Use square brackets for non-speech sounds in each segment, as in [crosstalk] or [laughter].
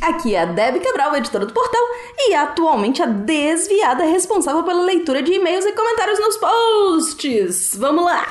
Aqui é a Debbie Cabral, editora do portal, e atualmente a desviada responsável pela leitura de e-mails e comentários nos posts. Vamos lá!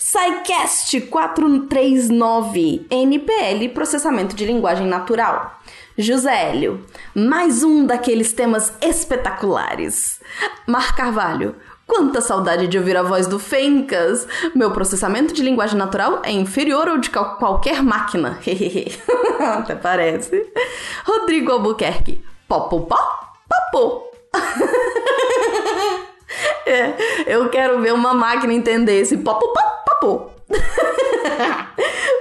SciCast 439 NPL Processamento de Linguagem Natural. José Hélio, mais um daqueles temas espetaculares. Mar Carvalho, Quanta saudade de ouvir a voz do Fencas! Meu processamento de linguagem natural é inferior ao de qualquer máquina. [laughs] Até parece. Rodrigo Albuquerque. Popopó? Popô. [laughs] é, eu quero ver uma máquina entender esse popopó, popô. [laughs]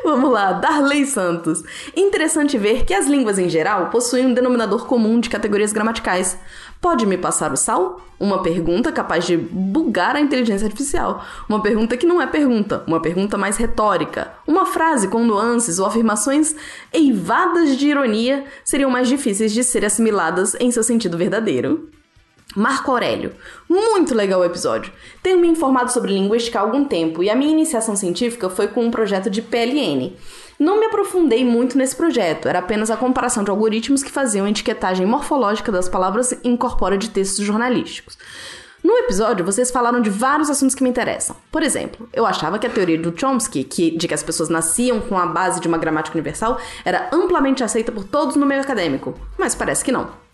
Vamos lá, Darley Santos. Interessante ver que as línguas em geral possuem um denominador comum de categorias gramaticais. Pode me passar o sal? Uma pergunta capaz de bugar a inteligência artificial. Uma pergunta que não é pergunta, uma pergunta mais retórica. Uma frase com nuances ou afirmações eivadas de ironia seriam mais difíceis de ser assimiladas em seu sentido verdadeiro. Marco Aurélio. Muito legal o episódio. Tenho me informado sobre linguística há algum tempo e a minha iniciação científica foi com um projeto de PLN. Não me aprofundei muito nesse projeto, era apenas a comparação de algoritmos que faziam a etiquetagem morfológica das palavras incorpora de textos jornalísticos. No episódio, vocês falaram de vários assuntos que me interessam. Por exemplo, eu achava que a teoria do Chomsky, que, de que as pessoas nasciam com a base de uma gramática universal, era amplamente aceita por todos no meio acadêmico, mas parece que não.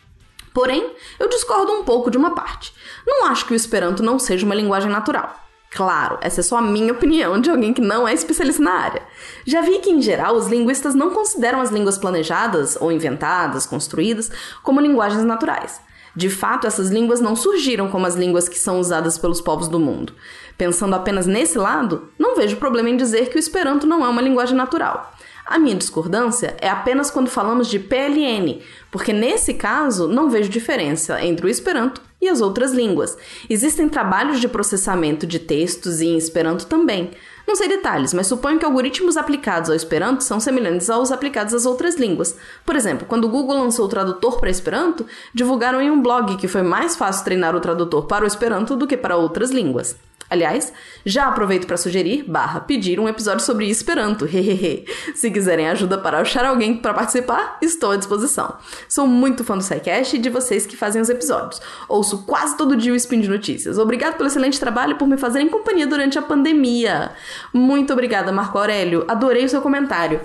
Porém, eu discordo um pouco de uma parte. Não acho que o Esperanto não seja uma linguagem natural. Claro, essa é só a minha opinião de alguém que não é especialista na área. Já vi que, em geral, os linguistas não consideram as línguas planejadas, ou inventadas, construídas, como linguagens naturais. De fato, essas línguas não surgiram como as línguas que são usadas pelos povos do mundo. Pensando apenas nesse lado, não vejo problema em dizer que o Esperanto não é uma linguagem natural. A minha discordância é apenas quando falamos de PLN, porque nesse caso não vejo diferença entre o Esperanto e as outras línguas. Existem trabalhos de processamento de textos em Esperanto também. Não sei detalhes, mas suponho que algoritmos aplicados ao Esperanto são semelhantes aos aplicados às outras línguas. Por exemplo, quando o Google lançou o tradutor para Esperanto, divulgaram em um blog que foi mais fácil treinar o tradutor para o Esperanto do que para outras línguas. Aliás, já aproveito para sugerir, barra, pedir um episódio sobre Esperanto, [laughs] hehehe. Se quiserem ajuda para achar alguém para participar, estou à disposição. Sou muito fã do SciCast e de vocês que fazem os episódios. Ouço quase todo dia o Spin de Notícias. Obrigado pelo excelente trabalho e por me fazerem companhia durante a pandemia. Muito obrigada, Marco Aurélio. Adorei o seu comentário.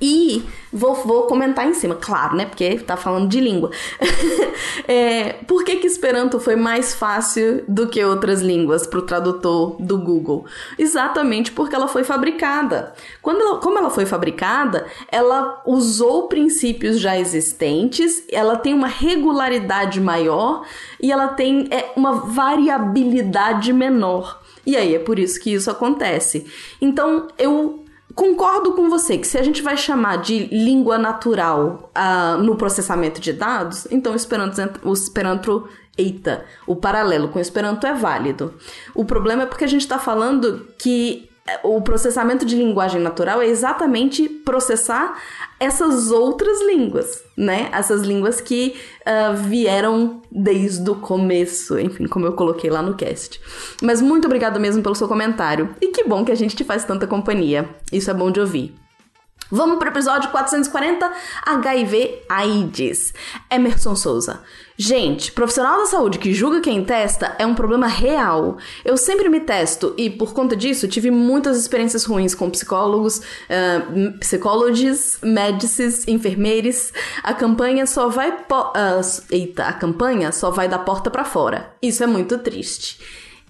E vou, vou comentar em cima, claro, né? Porque tá falando de língua. [laughs] é, por que, que Esperanto foi mais fácil do que outras línguas para o tradutor do Google? Exatamente porque ela foi fabricada. Quando ela, como ela foi fabricada, ela usou princípios já existentes, ela tem uma regularidade maior e ela tem é, uma variabilidade menor. E aí é por isso que isso acontece. Então eu Concordo com você que se a gente vai chamar de língua natural uh, no processamento de dados, então o Esperanto, o Esperanto, eita, o paralelo com o Esperanto é válido. O problema é porque a gente está falando que o processamento de linguagem natural é exatamente processar essas outras línguas, né? Essas línguas que uh, vieram desde o começo, enfim, como eu coloquei lá no cast. Mas muito obrigada mesmo pelo seu comentário. E que bom que a gente te faz tanta companhia. Isso é bom de ouvir. Vamos para o episódio 440, HIV AIDS. Emerson Souza. Gente, profissional da saúde que julga quem testa é um problema real. Eu sempre me testo e, por conta disso, tive muitas experiências ruins com psicólogos, uh, psicólogos, médicos, enfermeiros. A campanha só vai... Uh, eita, a campanha só vai da porta para fora. Isso é muito triste.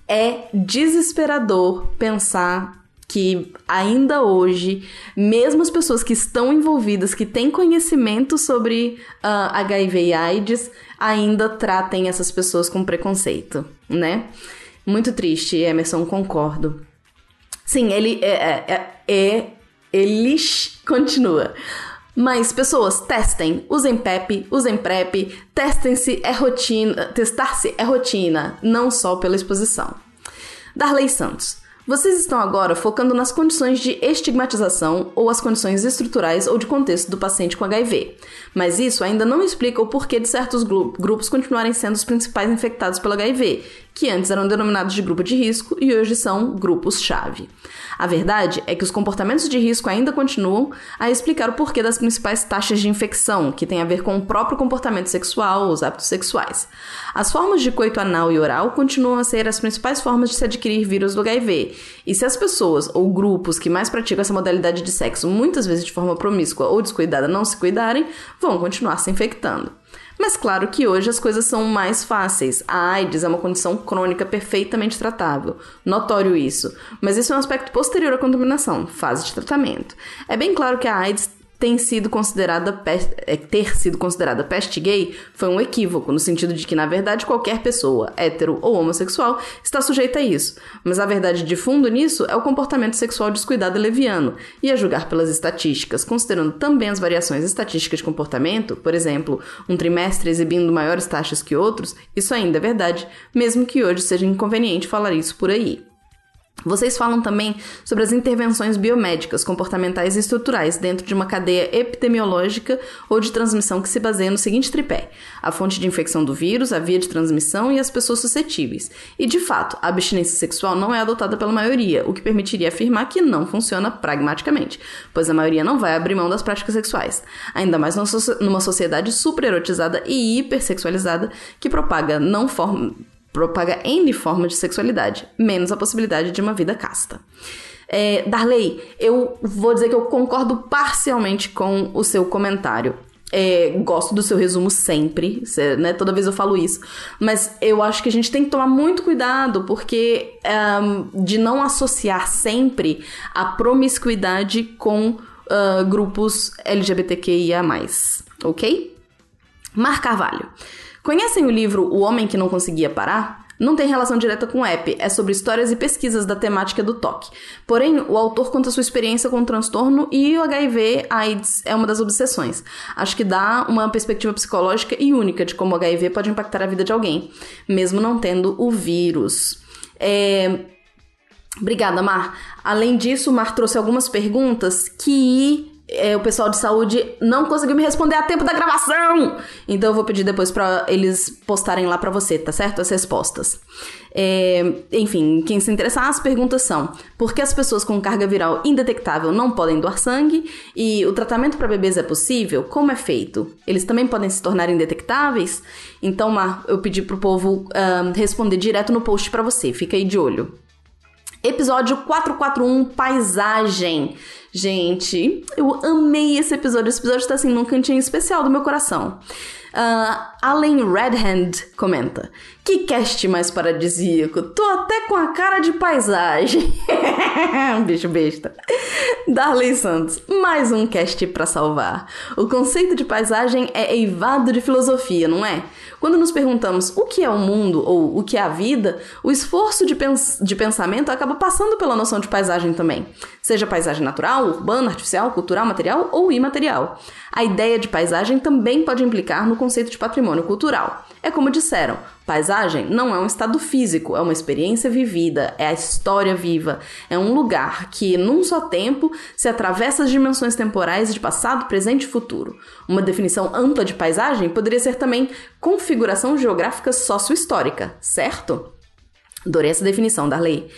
É desesperador pensar que ainda hoje, mesmo as pessoas que estão envolvidas, que têm conhecimento sobre uh, ah, HIV e AIDS, ainda tratem essas pessoas com preconceito, né? Muito triste, Emerson, concordo. Sim, ele é, é, é, é ele [laughs] continua. Mas, pessoas, testem, usem PEP, usem PrEP, testem-se é rotina, testar-se é rotina, não só pela exposição. Darley Santos. Vocês estão agora focando nas condições de estigmatização ou as condições estruturais ou de contexto do paciente com HIV. Mas isso ainda não explica o porquê de certos grupos continuarem sendo os principais infectados pelo HIV, que antes eram denominados de grupo de risco e hoje são grupos-chave. A verdade é que os comportamentos de risco ainda continuam a explicar o porquê das principais taxas de infecção, que tem a ver com o próprio comportamento sexual ou os hábitos sexuais. As formas de coito anal e oral continuam a ser as principais formas de se adquirir vírus do HIV, e se as pessoas ou grupos que mais praticam essa modalidade de sexo, muitas vezes de forma promíscua ou descuidada, não se cuidarem, vão continuar se infectando. Mas claro que hoje as coisas são mais fáceis. A AIDS é uma condição crônica perfeitamente tratável. Notório isso. Mas isso é um aspecto posterior à contaminação, fase de tratamento. É bem claro que a AIDS tem sido considerada peste, é, ter sido considerada peste gay foi um equívoco, no sentido de que, na verdade, qualquer pessoa, hétero ou homossexual, está sujeita a isso. Mas a verdade de fundo nisso é o comportamento sexual descuidado e leviano, e a julgar pelas estatísticas, considerando também as variações estatísticas de comportamento, por exemplo, um trimestre exibindo maiores taxas que outros, isso ainda é verdade, mesmo que hoje seja inconveniente falar isso por aí. Vocês falam também sobre as intervenções biomédicas, comportamentais e estruturais dentro de uma cadeia epidemiológica ou de transmissão que se baseia no seguinte tripé: a fonte de infecção do vírus, a via de transmissão e as pessoas suscetíveis. E de fato, a abstinência sexual não é adotada pela maioria, o que permitiria afirmar que não funciona pragmaticamente, pois a maioria não vai abrir mão das práticas sexuais, ainda mais numa sociedade supererotizada e hipersexualizada que propaga não forma propaga N formas de sexualidade, menos a possibilidade de uma vida casta. É, Darley, eu vou dizer que eu concordo parcialmente com o seu comentário. É, gosto do seu resumo sempre, né? Toda vez eu falo isso. Mas eu acho que a gente tem que tomar muito cuidado, porque um, de não associar sempre a promiscuidade com uh, grupos LGBTQIA, ok? Mar Carvalho. Conhecem o livro O Homem que Não Conseguia Parar? Não tem relação direta com o app, é sobre histórias e pesquisas da temática do toque. Porém, o autor conta sua experiência com o transtorno e o HIV AIDS é uma das obsessões. Acho que dá uma perspectiva psicológica e única de como o HIV pode impactar a vida de alguém, mesmo não tendo o vírus. É... Obrigada, Mar. Além disso, o Mar trouxe algumas perguntas que é, o pessoal de saúde não conseguiu me responder a tempo da gravação. Então eu vou pedir depois para eles postarem lá para você, tá certo? As respostas. É, enfim, quem se interessar, as perguntas são: por que as pessoas com carga viral indetectável não podem doar sangue? E o tratamento para bebês é possível? Como é feito? Eles também podem se tornar indetectáveis? Então, Mar, eu pedi pro povo uh, responder direto no post para você. Fica aí de olho. Episódio 441 Paisagem. Gente, eu amei esse episódio. Esse episódio tá assim num cantinho especial do meu coração. Uh, Redhand comenta: Que cast mais paradisíaco! Tô até com a cara de paisagem. [laughs] Bicho besta. Darley Santos, mais um cast para salvar. O conceito de paisagem é eivado de filosofia, não é? Quando nos perguntamos o que é o mundo ou o que é a vida, o esforço de, pens de pensamento acaba passando pela noção de paisagem também. Seja paisagem natural, urbana, artificial, cultural, material ou imaterial. A ideia de paisagem também pode implicar no conceito de patrimônio cultural. É como disseram, paisagem não é um estado físico, é uma experiência vivida, é a história viva, é um lugar que, num só tempo, se atravessa as dimensões temporais de passado, presente e futuro. Uma definição ampla de paisagem poderia ser também configuração geográfica sócio-histórica, certo? Adorei essa definição, Darley.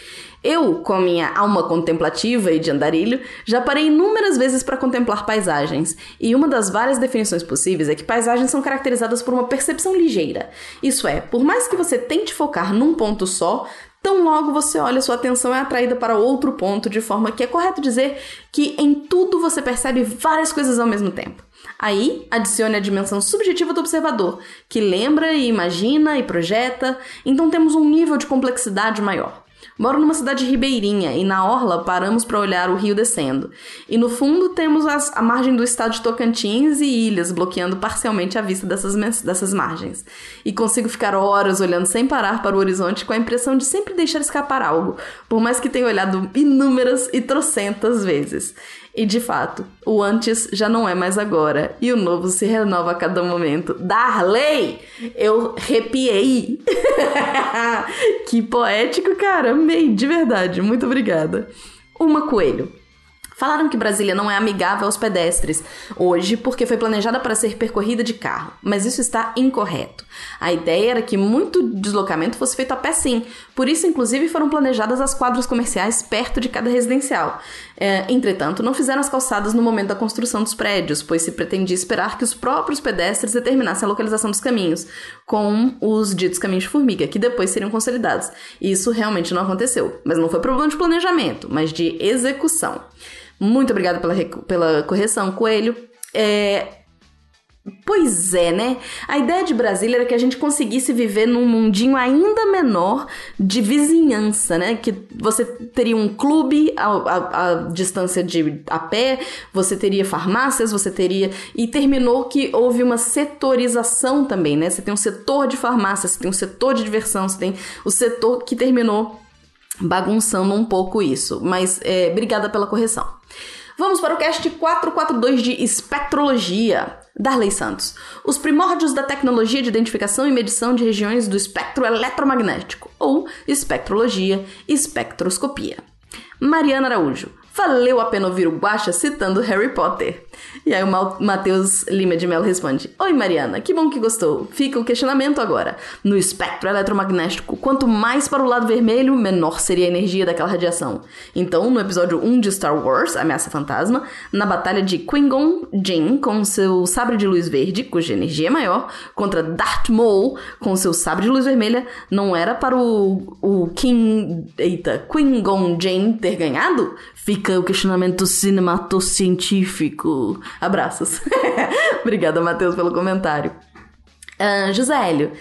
Eu, com a minha alma contemplativa e de andarilho, já parei inúmeras vezes para contemplar paisagens, e uma das várias definições possíveis é que paisagens são caracterizadas por uma percepção ligeira. Isso é, por mais que você tente focar num ponto só, Tão logo você olha, sua atenção é atraída para outro ponto, de forma que é correto dizer que em tudo você percebe várias coisas ao mesmo tempo. Aí, adicione a dimensão subjetiva do observador, que lembra e imagina e projeta, então temos um nível de complexidade maior. Moro numa cidade ribeirinha e na orla paramos para olhar o rio descendo. E no fundo temos as, a margem do estado de Tocantins e ilhas bloqueando parcialmente a vista dessas, dessas margens. E consigo ficar horas olhando sem parar para o horizonte com a impressão de sempre deixar escapar algo, por mais que tenha olhado inúmeras e trocentas vezes. E de fato, o antes já não é mais agora e o novo se renova a cada momento. Darley! Eu arrepiei! [laughs] que poético, cara! Amei, de verdade. Muito obrigada. Uma Coelho. Falaram que Brasília não é amigável aos pedestres hoje porque foi planejada para ser percorrida de carro, mas isso está incorreto. A ideia era que muito deslocamento fosse feito a pé sim, por isso, inclusive, foram planejadas as quadras comerciais perto de cada residencial. É, entretanto, não fizeram as calçadas no momento da construção dos prédios, pois se pretendia esperar que os próprios pedestres determinassem a localização dos caminhos, com os ditos caminhos de formiga, que depois seriam consolidados. Isso realmente não aconteceu, mas não foi problema de planejamento, mas de execução. Muito obrigada pela, pela correção, Coelho. É, Pois é, né? A ideia de Brasília era que a gente conseguisse viver num mundinho ainda menor de vizinhança, né? Que você teria um clube a, a, a, distância de a pé, você teria farmácias, você teria. E terminou que houve uma setorização também, né? Você tem um setor de farmácia, você tem um setor de diversão, você tem o setor que terminou bagunçando um pouco isso. Mas é, obrigada pela correção. Vamos para o cast 442 de Espectrologia. Darley Santos. Os primórdios da tecnologia de identificação e medição de regiões do espectro eletromagnético, ou espectrologia, espectroscopia. Mariana Araújo valeu a pena ouvir o Guacha citando Harry Potter. E aí o Matheus Lima de Mello responde: Oi Mariana, que bom que gostou. Fica o questionamento agora. No espectro eletromagnético, quanto mais para o lado vermelho, menor seria a energia daquela radiação. Então, no episódio 1 de Star Wars, Ameaça Fantasma, na batalha de Qui-Gon Jinn com seu sabre de luz verde, cuja energia é maior, contra Darth Maul com seu sabre de luz vermelha, não era para o, o King, eita, Qui-Gon Jinn ter ganhado? Fica o questionamento cinematocientífico. Abraços. [laughs] Obrigada, Matheus, pelo comentário. Uh.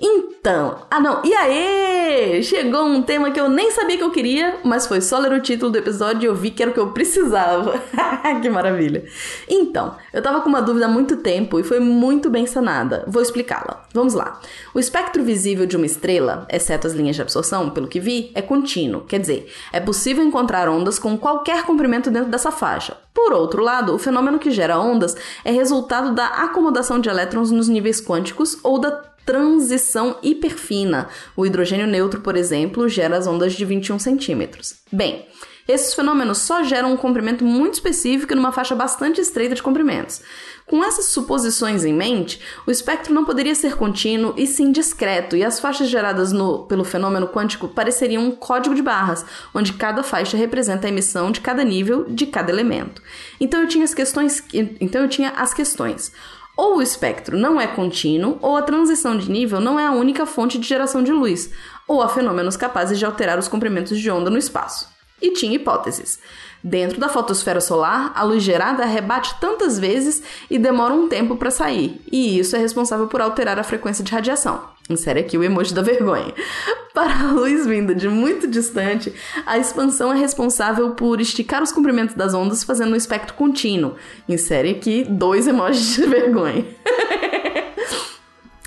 Então, ah não, e aí? Chegou um tema que eu nem sabia que eu queria, mas foi só ler o título do episódio e eu vi que era o que eu precisava. [laughs] que maravilha. Então, eu tava com uma dúvida há muito tempo e foi muito bem sanada. Vou explicá-la. Vamos lá. O espectro visível de uma estrela, exceto as linhas de absorção, pelo que vi, é contínuo, quer dizer, é possível encontrar ondas com qualquer comprimento dentro dessa faixa. Por outro lado, o fenômeno que gera ondas é resultado da acomodação de elétrons nos níveis quânticos ou da transição hiperfina. O hidrogênio neutro, por exemplo, gera as ondas de 21 centímetros. Bem, esses fenômenos só geram um comprimento muito específico numa faixa bastante estreita de comprimentos. Com essas suposições em mente, o espectro não poderia ser contínuo e sim discreto, e as faixas geradas no, pelo fenômeno quântico pareceriam um código de barras, onde cada faixa representa a emissão de cada nível de cada elemento. Então eu tinha as questões, então eu tinha as questões. Ou o espectro não é contínuo, ou a transição de nível não é a única fonte de geração de luz, ou há fenômenos capazes de alterar os comprimentos de onda no espaço. E tinha hipóteses. Dentro da fotosfera solar, a luz gerada rebate tantas vezes e demora um tempo para sair, e isso é responsável por alterar a frequência de radiação. Insere aqui o emoji da vergonha. Para a luz vinda de muito distante, a expansão é responsável por esticar os comprimentos das ondas fazendo um espectro contínuo. Insere aqui dois emojis de vergonha. [laughs]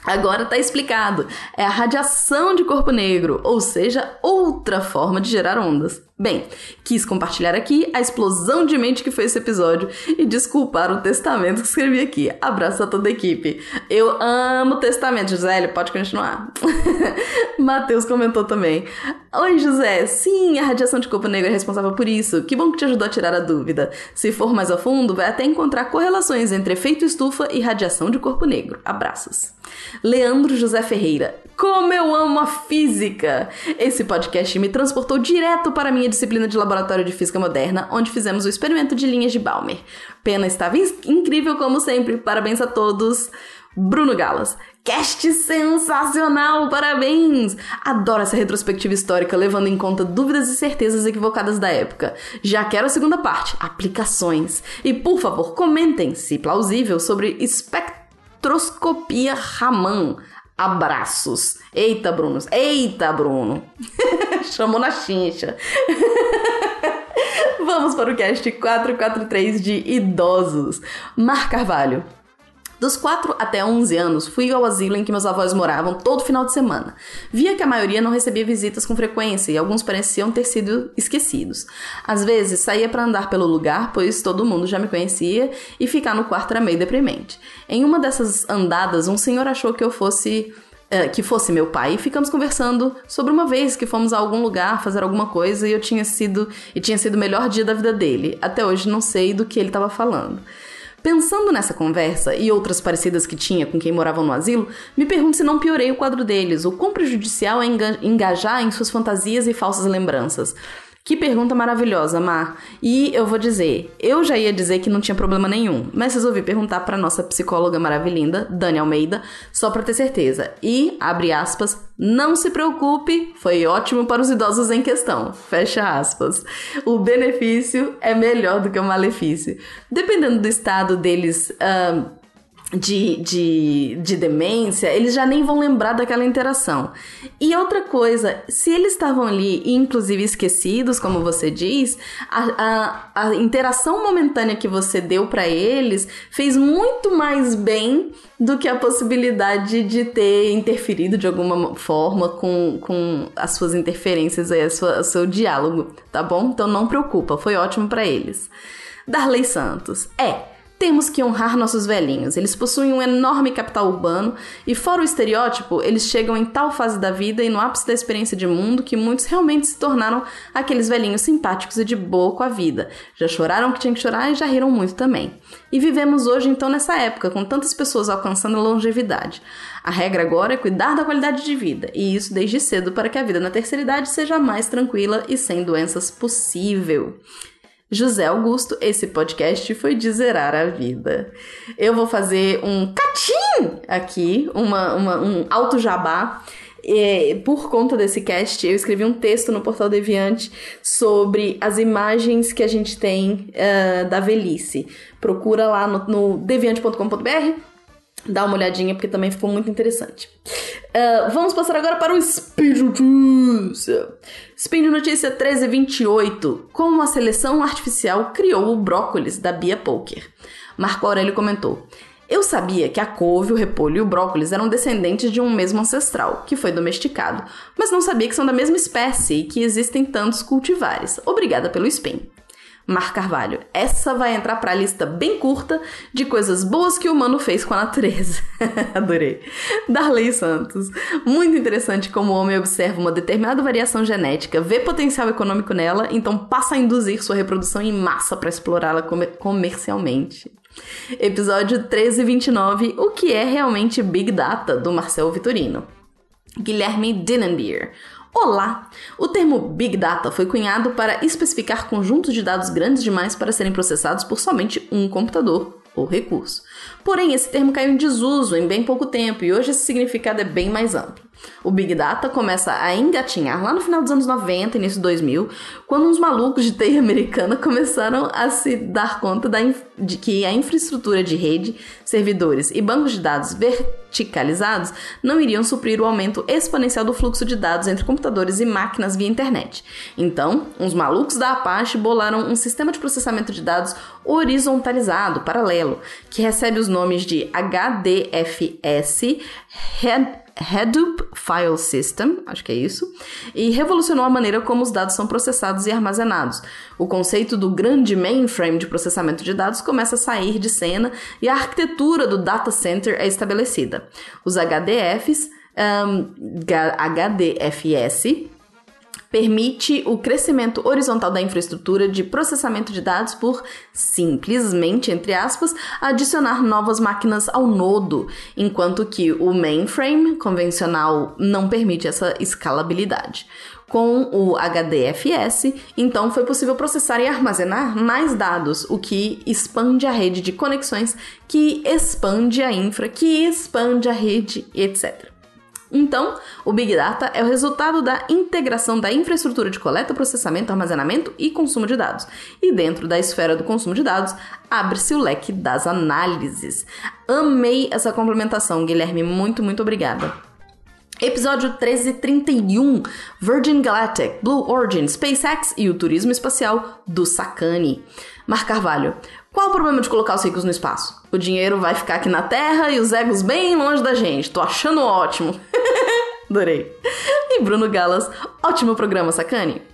Agora tá explicado. É a radiação de corpo negro, ou seja, outra forma de gerar ondas. Bem, quis compartilhar aqui a explosão de mente que foi esse episódio e desculpar o testamento que escrevi aqui. Abraço a toda a equipe. Eu amo testamento, José, pode continuar. [laughs] Matheus comentou também. Oi, José. Sim, a radiação de corpo negro é responsável por isso. Que bom que te ajudou a tirar a dúvida. Se for mais a fundo, vai até encontrar correlações entre efeito estufa e radiação de corpo negro. Abraços. Leandro José Ferreira. Como eu amo a física! Esse podcast me transportou direto para a minha disciplina de laboratório de física moderna, onde fizemos o experimento de linhas de Balmer. Pena estava incrível como sempre. Parabéns a todos. Bruno Galas. Cast sensacional! Parabéns! Adoro essa retrospectiva histórica, levando em conta dúvidas e certezas equivocadas da época. Já quero a segunda parte, aplicações. E por favor, comentem, se plausível, sobre espectroscopia Raman. Abraços. Eita, Bruno. Eita, Bruno. [laughs] Chamou na chincha. [laughs] Vamos para o cast 443 de idosos. Mar Carvalho. Dos 4 até 11 anos, fui ao asilo em que meus avós moravam todo final de semana. Via que a maioria não recebia visitas com frequência e alguns pareciam ter sido esquecidos. Às vezes, saía para andar pelo lugar, pois todo mundo já me conhecia, e ficar no quarto era meio deprimente. Em uma dessas andadas, um senhor achou que eu fosse que fosse meu pai e ficamos conversando sobre uma vez que fomos a algum lugar fazer alguma coisa e eu tinha sido e tinha sido o melhor dia da vida dele. Até hoje não sei do que ele estava falando. Pensando nessa conversa e outras parecidas que tinha com quem moravam no asilo, me pergunto se não piorei o quadro deles, o quão prejudicial é engajar em suas fantasias e falsas lembranças. Que pergunta maravilhosa, Mar. E eu vou dizer, eu já ia dizer que não tinha problema nenhum, mas resolvi perguntar para nossa psicóloga maravilhinda, Dani Almeida, só para ter certeza. E, abre aspas, não se preocupe, foi ótimo para os idosos em questão. Fecha aspas. O benefício é melhor do que o malefício. Dependendo do estado deles. Uh, de, de, de demência, eles já nem vão lembrar daquela interação. E outra coisa, se eles estavam ali, inclusive esquecidos, como você diz, a, a, a interação momentânea que você deu para eles fez muito mais bem do que a possibilidade de ter interferido de alguma forma com, com as suas interferências aí, o seu diálogo, tá bom? Então não preocupa, foi ótimo para eles. Darley Santos. É, temos que honrar nossos velhinhos. Eles possuem um enorme capital urbano e, fora o estereótipo, eles chegam em tal fase da vida e no ápice da experiência de mundo que muitos realmente se tornaram aqueles velhinhos simpáticos e de boa com a vida. Já choraram que tinham que chorar e já riram muito também. E vivemos hoje então nessa época, com tantas pessoas alcançando a longevidade. A regra agora é cuidar da qualidade de vida, e isso desde cedo para que a vida na terceira idade seja mais tranquila e sem doenças possível. José Augusto, esse podcast foi de zerar a vida. Eu vou fazer um catim aqui, uma, uma um alto jabá. É, por conta desse cast, eu escrevi um texto no Portal Deviante sobre as imagens que a gente tem uh, da velhice. Procura lá no, no deviante.com.br Dá uma olhadinha porque também ficou muito interessante. Uh, vamos passar agora para o Speed Notícia. Speed Notícia 1328. Como a seleção artificial criou o brócolis da Bia Poker. Marco Aurélio comentou. Eu sabia que a couve, o repolho e o brócolis eram descendentes de um mesmo ancestral, que foi domesticado, mas não sabia que são da mesma espécie e que existem tantos cultivares. Obrigada pelo spin. Mar Carvalho. Essa vai entrar para a lista bem curta de coisas boas que o humano fez com a natureza. [laughs] Adorei. Darley Santos. Muito interessante como o homem observa uma determinada variação genética, vê potencial econômico nela, então passa a induzir sua reprodução em massa para explorá-la comercialmente. Episódio 1329. O que é realmente Big Data, do Marcel Vitorino. Guilherme Dinenbier. Olá! O termo Big Data foi cunhado para especificar conjuntos de dados grandes demais para serem processados por somente um computador ou recurso. Porém, esse termo caiu em desuso em bem pouco tempo e hoje esse significado é bem mais amplo. O Big Data começa a engatinhar lá no final dos anos 90, início de 2000, quando uns malucos de TI americana começaram a se dar conta da de que a infraestrutura de rede, servidores e bancos de dados verticalizados não iriam suprir o aumento exponencial do fluxo de dados entre computadores e máquinas via internet. Então, uns malucos da Apache bolaram um sistema de processamento de dados horizontalizado, paralelo, que recebe os nomes de HDFS, Hadoop File System, acho que é isso, e revolucionou a maneira como os dados são processados e armazenados. O conceito do grande mainframe de processamento de dados começa a sair de cena e a arquitetura do data center é estabelecida. Os HDFs, um, HDFS, permite o crescimento horizontal da infraestrutura de processamento de dados por simplesmente, entre aspas, adicionar novas máquinas ao nodo, enquanto que o mainframe convencional não permite essa escalabilidade. Com o HDFS, então foi possível processar e armazenar mais dados, o que expande a rede de conexões, que expande a infra, que expande a rede, etc. Então, o Big Data é o resultado da integração da infraestrutura de coleta, processamento, armazenamento e consumo de dados. E dentro da esfera do consumo de dados, abre-se o leque das análises. Amei essa complementação, Guilherme. Muito, muito obrigada. Episódio 1331: Virgin Galactic, Blue Origin, SpaceX e o turismo espacial do Sacani. Mar Carvalho. Qual o problema de colocar os ricos no espaço? O dinheiro vai ficar aqui na Terra e os egos bem longe da gente. Tô achando ótimo. [laughs] Adorei. E Bruno Galas, ótimo programa, sacane.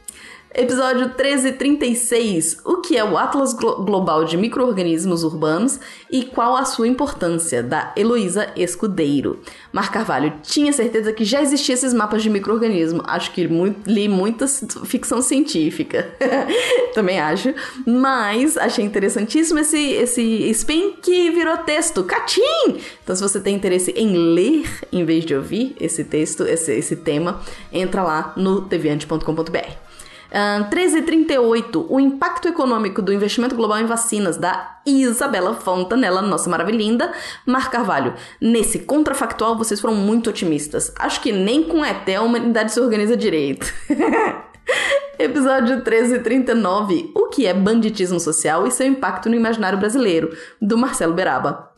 Episódio 1336. O que é o Atlas Glo Global de Microorganismos Urbanos e qual a sua importância? Da Heloísa Escudeiro. Mar Carvalho, tinha certeza que já existiam esses mapas de microorganismo. Acho que li muita ficção científica. [laughs] Também acho. Mas achei interessantíssimo esse, esse spin que virou texto. Catim! Então, se você tem interesse em ler em vez de ouvir esse texto, esse, esse tema, entra lá no deviante.com.br. Uh, 1338, o impacto econômico do investimento global em vacinas, da Isabela Fontanella, nossa maravilhinda. Mar Carvalho, nesse contrafactual vocês foram muito otimistas. Acho que nem com ET a humanidade se organiza direito. [laughs] Episódio 1339, o que é banditismo social e seu impacto no imaginário brasileiro, do Marcelo Beraba.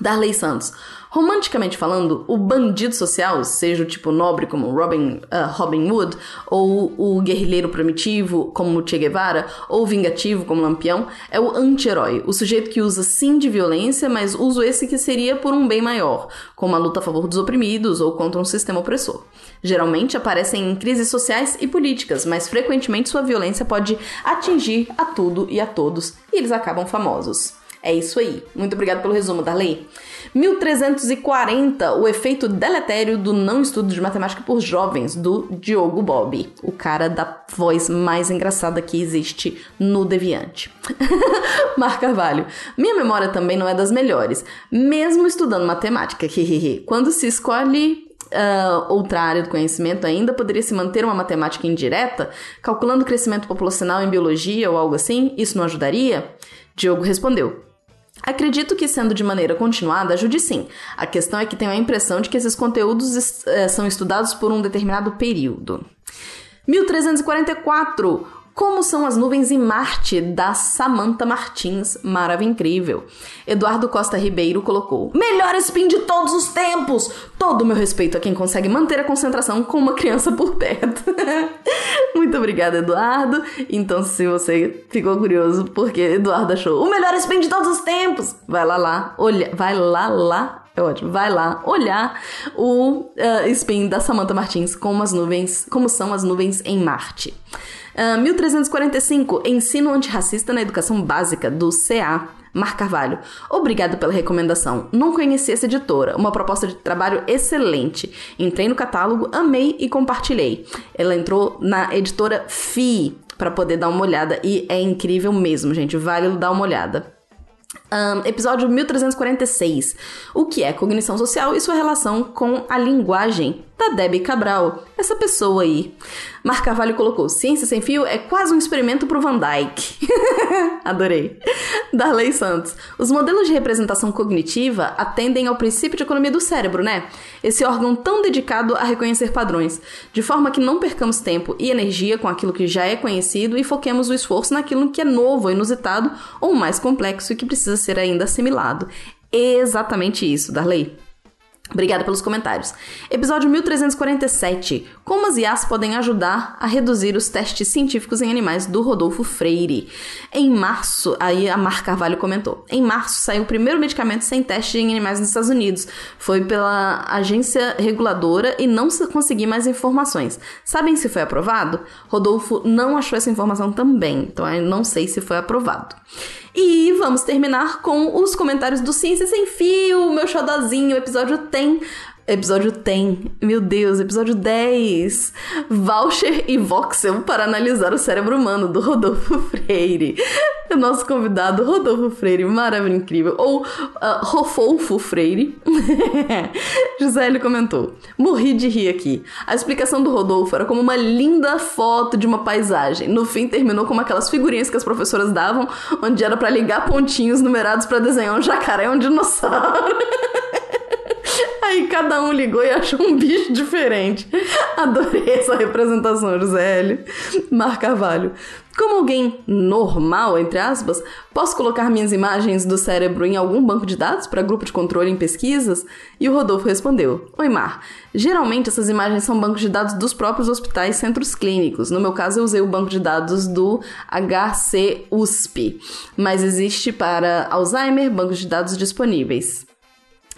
Darley Santos. Romanticamente falando, o bandido social, seja o tipo nobre como Robin, uh, Robin Hood, ou o guerrilheiro primitivo como Che Guevara, ou vingativo como Lampião, é o anti-herói, o sujeito que usa sim de violência, mas uso esse que seria por um bem maior, como a luta a favor dos oprimidos ou contra um sistema opressor. Geralmente aparecem em crises sociais e políticas, mas frequentemente sua violência pode atingir a tudo e a todos, e eles acabam famosos. É isso aí. Muito obrigado pelo resumo, Darley. 1340, o efeito deletério do não estudo de matemática por jovens, do Diogo Bob, o cara da voz mais engraçada que existe no Deviante. [laughs] Mar Carvalho, minha memória também não é das melhores, mesmo estudando matemática, [laughs] quando se escolhe Uh, outra área do conhecimento ainda poderia se manter uma matemática indireta, calculando o crescimento populacional em biologia ou algo assim? Isso não ajudaria? Diogo respondeu: Acredito que, sendo de maneira continuada, ajude sim. A questão é que tenho a impressão de que esses conteúdos eh, são estudados por um determinado período. 1344. Como são as nuvens em Marte, da Samantha Martins, maravilha incrível. Eduardo Costa Ribeiro colocou: Melhor spin de todos os tempos! Todo o meu respeito a quem consegue manter a concentração com uma criança por perto. [laughs] Muito obrigada, Eduardo. Então, se você ficou curioso porque Eduardo achou o melhor spin de todos os tempos, vai lá lá, olha, vai lá lá é ótimo. Vai lá olhar o uh, spin da Samantha Martins como as nuvens, como são as nuvens em Marte. 1345, ah, Ensino Antirracista na Educação Básica, do CA. Mar Carvalho. Obrigado pela recomendação. Não conheci essa editora. Uma proposta de trabalho excelente. Entrei no catálogo, amei e compartilhei. Ela entrou na editora FI para poder dar uma olhada e é incrível mesmo, gente. Vale dar uma olhada. Um, episódio 1346. O que é cognição social e sua relação com a linguagem da Debbie Cabral, essa pessoa aí. Mar Carvalho colocou: Ciência sem fio é quase um experimento pro Van Dyke. [laughs] Adorei. Darley Santos. Os modelos de representação cognitiva atendem ao princípio de economia do cérebro, né? Esse órgão tão dedicado a reconhecer padrões, de forma que não percamos tempo e energia com aquilo que já é conhecido e foquemos o esforço naquilo que é novo, inusitado ou mais complexo e que precisa ser ainda assimilado. Exatamente isso, Darley. Obrigada pelos comentários. Episódio 1347. Como as IAs podem ajudar a reduzir os testes científicos em animais do Rodolfo Freire. Em março, aí a Mar Carvalho comentou. Em março saiu o primeiro medicamento sem teste em animais nos Estados Unidos. Foi pela agência reguladora e não se consegui mais informações. Sabem se foi aprovado? Rodolfo não achou essa informação também, então eu não sei se foi aprovado. E vamos terminar com os comentários do Ciência Sem Fio, meu xodozinho. Episódio tem Episódio tem, meu Deus, episódio 10. Voucher e Voxel para analisar o cérebro humano, do Rodolfo [laughs] Freire. O nosso convidado, Rodolfo Freire, maravilha incrível. Ou uh, Rofolfo Freire. [laughs] Gisele comentou: Morri de rir aqui. A explicação do Rodolfo era como uma linda foto de uma paisagem. No fim, terminou como aquelas figurinhas que as professoras davam, onde era para ligar pontinhos numerados para desenhar um jacaré e um dinossauro. [laughs] Aí cada um ligou e achou um bicho diferente. Adorei essa representação, José L. Mar Carvalho. Como alguém normal, entre aspas, posso colocar minhas imagens do cérebro em algum banco de dados para grupo de controle em pesquisas? E o Rodolfo respondeu: Oi, Mar. Geralmente essas imagens são bancos de dados dos próprios hospitais e centros clínicos. No meu caso, eu usei o banco de dados do HC USP, mas existe para Alzheimer bancos de dados disponíveis.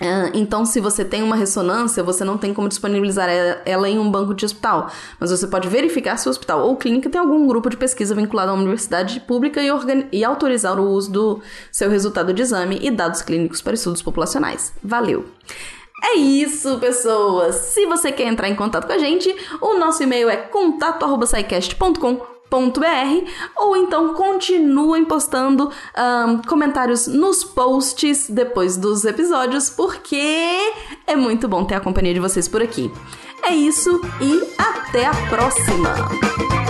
Ah, então, se você tem uma ressonância, você não tem como disponibilizar ela em um banco de hospital, mas você pode verificar se o hospital ou clínica tem algum grupo de pesquisa vinculado a uma universidade pública e, e autorizar o uso do seu resultado de exame e dados clínicos para estudos populacionais. Valeu! É isso, pessoas! Se você quer entrar em contato com a gente, o nosso e-mail é contato.sicast.com ou então continuem postando um, comentários nos posts depois dos episódios, porque é muito bom ter a companhia de vocês por aqui. É isso e até a próxima!